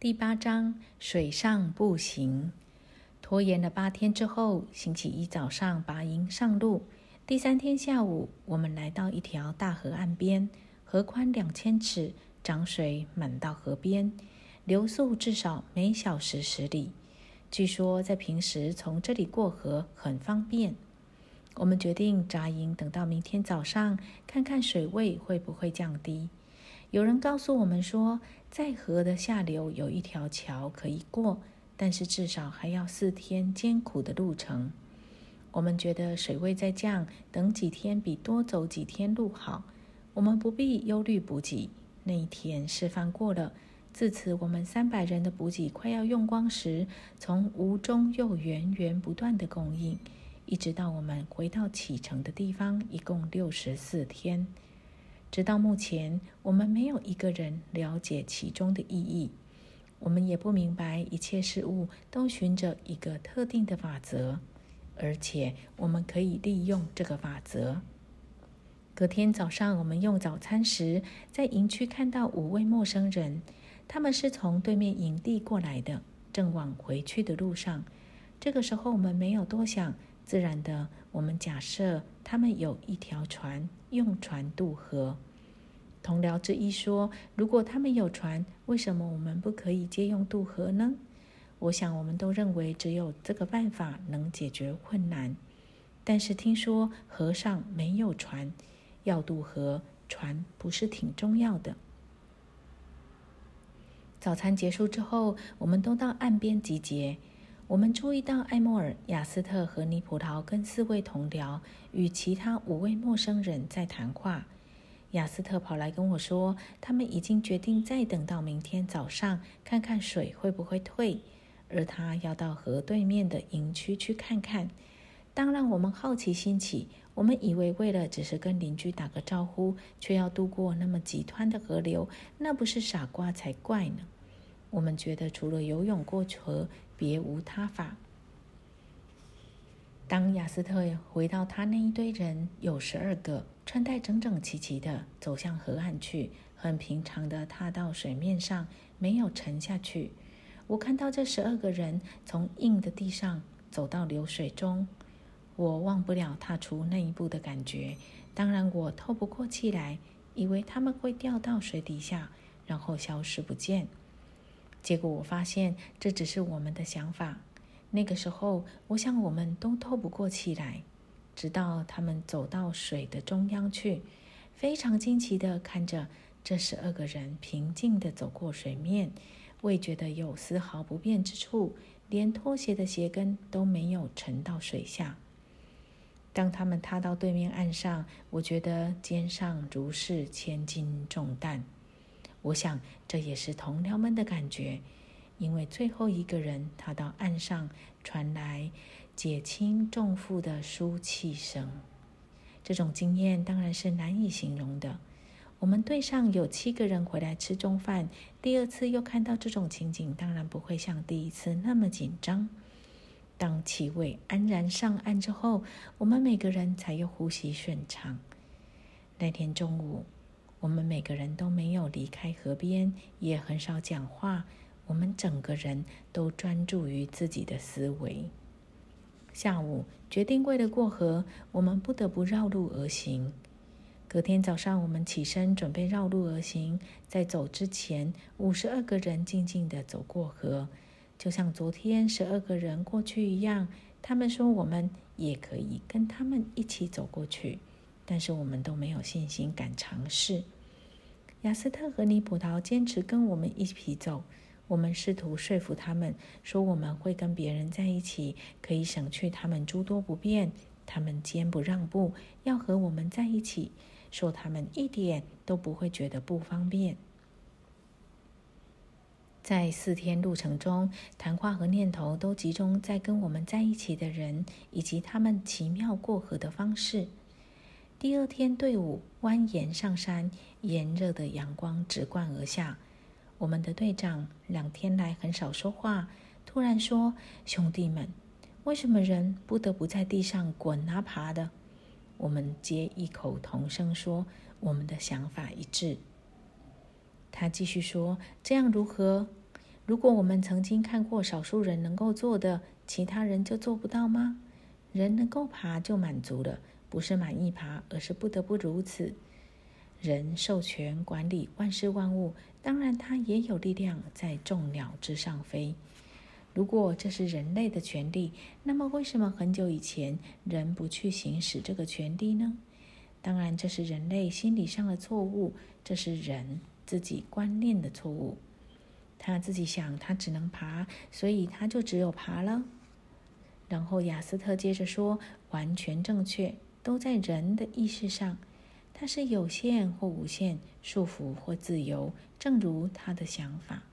第八章水上步行。拖延了八天之后，星期一早上拔营上路。第三天下午，我们来到一条大河岸边，河宽两千尺，涨水满到河边，流速至少每小时十里。据说在平时从这里过河很方便。我们决定扎营，等到明天早上看看水位会不会降低。有人告诉我们说，在河的下流有一条桥可以过，但是至少还要四天艰苦的路程。我们觉得水位在降，等几天比多走几天路好。我们不必忧虑补给。那一天示范过了，自此我们三百人的补给快要用光时，从无中又源源不断的供应，一直到我们回到启程的地方，一共六十四天。直到目前，我们没有一个人了解其中的意义。我们也不明白一切事物都循着一个特定的法则，而且我们可以利用这个法则。隔天早上，我们用早餐时，在营区看到五位陌生人，他们是从对面营地过来的，正往回去的路上。这个时候，我们没有多想，自然的，我们假设他们有一条船。用船渡河。同僚之一说：“如果他们有船，为什么我们不可以借用渡河呢？”我想，我们都认为只有这个办法能解决困难。但是听说河上没有船，要渡河，船不是挺重要的。早餐结束之后，我们都到岸边集结。我们注意到艾莫尔、雅斯特和尼葡萄跟四位同僚与其他五位陌生人在谈话。雅斯特跑来跟我说，他们已经决定再等到明天早上，看看水会不会退，而他要到河对面的营区去看看。当让，我们好奇心起，我们以为为了只是跟邻居打个招呼，却要渡过那么急湍的河流，那不是傻瓜才怪呢。我们觉得除了游泳过河。别无他法。当亚斯特回到他那一堆人，有十二个穿戴整整齐齐的走向河岸去，很平常的踏到水面上，没有沉下去。我看到这十二个人从硬的地上走到流水中，我忘不了踏出那一步的感觉。当然，我透不过气来，以为他们会掉到水底下，然后消失不见。结果我发现这只是我们的想法。那个时候，我想我们都透不过气来，直到他们走到水的中央去，非常惊奇地看着这十二个人平静地走过水面，未觉得有丝毫不便之处，连拖鞋的鞋跟都没有沉到水下。当他们踏到对面岸上，我觉得肩上如是千斤重担。我想，这也是同僚们的感觉，因为最后一个人他到岸上，传来解轻重负的舒气声。这种经验当然是难以形容的。我们队上有七个人回来吃中饭，第二次又看到这种情景，当然不会像第一次那么紧张。当气味安然上岸之后，我们每个人才又呼吸顺畅。那天中午。我们每个人都没有离开河边，也很少讲话。我们整个人都专注于自己的思维。下午决定，为了过河，我们不得不绕路而行。隔天早上，我们起身准备绕路而行。在走之前，五十二个人静静地走过河，就像昨天十二个人过去一样。他们说，我们也可以跟他们一起走过去。但是我们都没有信心敢尝试。雅斯特和尼葡萄坚持跟我们一起走，我们试图说服他们说我们会跟别人在一起，可以省去他们诸多不便。他们坚不让步，要和我们在一起，说他们一点都不会觉得不方便。在四天路程中，谈话和念头都集中在跟我们在一起的人以及他们奇妙过河的方式。第二天，队伍蜿蜒上山，炎热的阳光直灌而下。我们的队长两天来很少说话，突然说：“兄弟们，为什么人不得不在地上滚啊爬的？”我们皆异口同声说：“我们的想法一致。”他继续说：“这样如何？如果我们曾经看过少数人能够做的，其他人就做不到吗？人能够爬就满足了，不是满意爬，而是不得不如此。人授权管理万事万物，当然他也有力量在众鸟之上飞。如果这是人类的权利，那么为什么很久以前人不去行使这个权利呢？当然，这是人类心理上的错误，这是人自己观念的错误。他自己想，他只能爬，所以他就只有爬了。然后雅斯特接着说：“完全正确，都在人的意识上。它是有限或无限，束缚或自由，正如他的想法。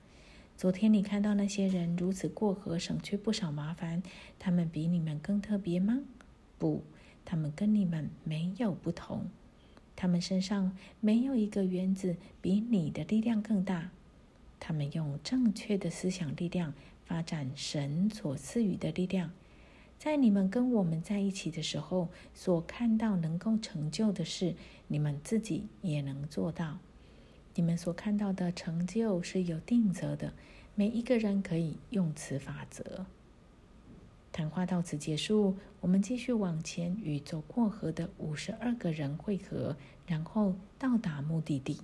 昨天你看到那些人如此过河，省去不少麻烦，他们比你们更特别吗？不，他们跟你们没有不同。他们身上没有一个原子比你的力量更大。他们用正确的思想力量发展神所赐予的力量。”在你们跟我们在一起的时候，所看到能够成就的事，你们自己也能做到。你们所看到的成就是有定则的，每一个人可以用此法则。谈话到此结束，我们继续往前与走过河的五十二个人汇合，然后到达目的地。